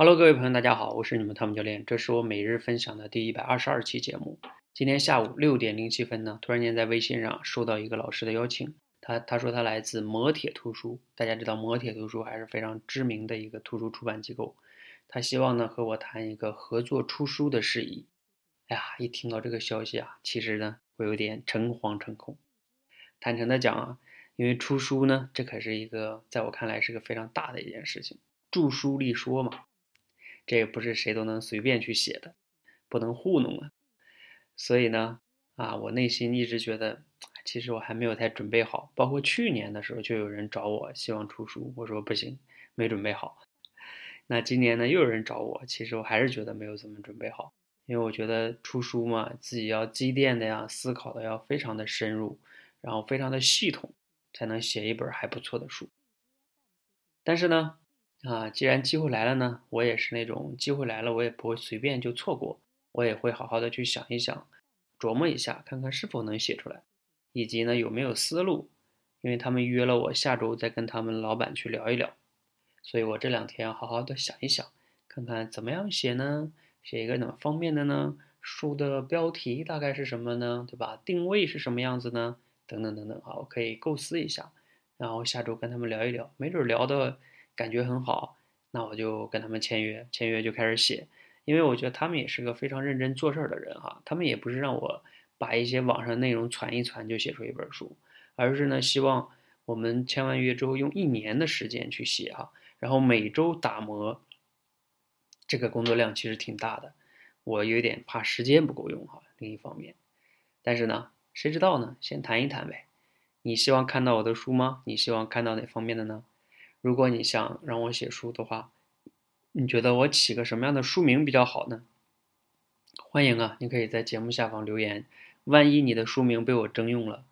Hello，各位朋友，大家好，我是你们汤姆教练，这是我每日分享的第一百二十二期节目。今天下午六点零七分呢，突然间在微信上收到一个老师的邀请，他他说他来自磨铁图书，大家知道磨铁图书还是非常知名的一个图书出版机构，他希望呢和我谈一个合作出书的事宜。哎呀，一听到这个消息啊，其实呢我有点诚惶诚恐。坦诚的讲啊，因为出书呢，这可是一个在我看来是个非常大的一件事情，著书立说嘛。这也不是谁都能随便去写的，不能糊弄啊。所以呢，啊，我内心一直觉得，其实我还没有太准备好。包括去年的时候，就有人找我希望出书，我说不行，没准备好。那今年呢，又有人找我，其实我还是觉得没有怎么准备好，因为我觉得出书嘛，自己要积淀的呀，思考的要非常的深入，然后非常的系统，才能写一本还不错的书。但是呢。啊，既然机会来了呢，我也是那种机会来了，我也不会随便就错过，我也会好好的去想一想，琢磨一下，看看是否能写出来，以及呢有没有思路。因为他们约了我下周再跟他们老板去聊一聊，所以我这两天好好的想一想，看看怎么样写呢？写一个哪方面的呢？书的标题大概是什么呢？对吧？定位是什么样子呢？等等等等啊，我可以构思一下，然后下周跟他们聊一聊，没准聊的。感觉很好，那我就跟他们签约，签约就开始写，因为我觉得他们也是个非常认真做事儿的人哈，他们也不是让我把一些网上内容传一传就写出一本书，而是呢希望我们签完约之后用一年的时间去写哈，然后每周打磨，这个工作量其实挺大的，我有点怕时间不够用哈。另一方面，但是呢，谁知道呢？先谈一谈呗。你希望看到我的书吗？你希望看到哪方面的呢？如果你想让我写书的话，你觉得我起个什么样的书名比较好呢？欢迎啊，你可以在节目下方留言。万一你的书名被我征用了，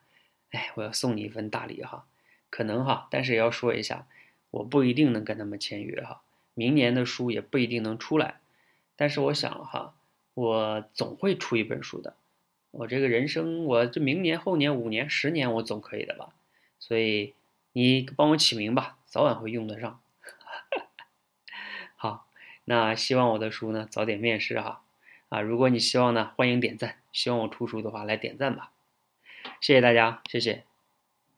哎，我要送你一份大礼哈。可能哈，但是也要说一下，我不一定能跟他们签约哈。明年的书也不一定能出来，但是我想哈，我总会出一本书的。我这个人生，我这明年、后年、五年、十年，我总可以的吧？所以你帮我起名吧。早晚会用得上，好，那希望我的书呢早点面世哈，啊，如果你希望呢，欢迎点赞，希望我出书的话来点赞吧，谢谢大家，谢谢。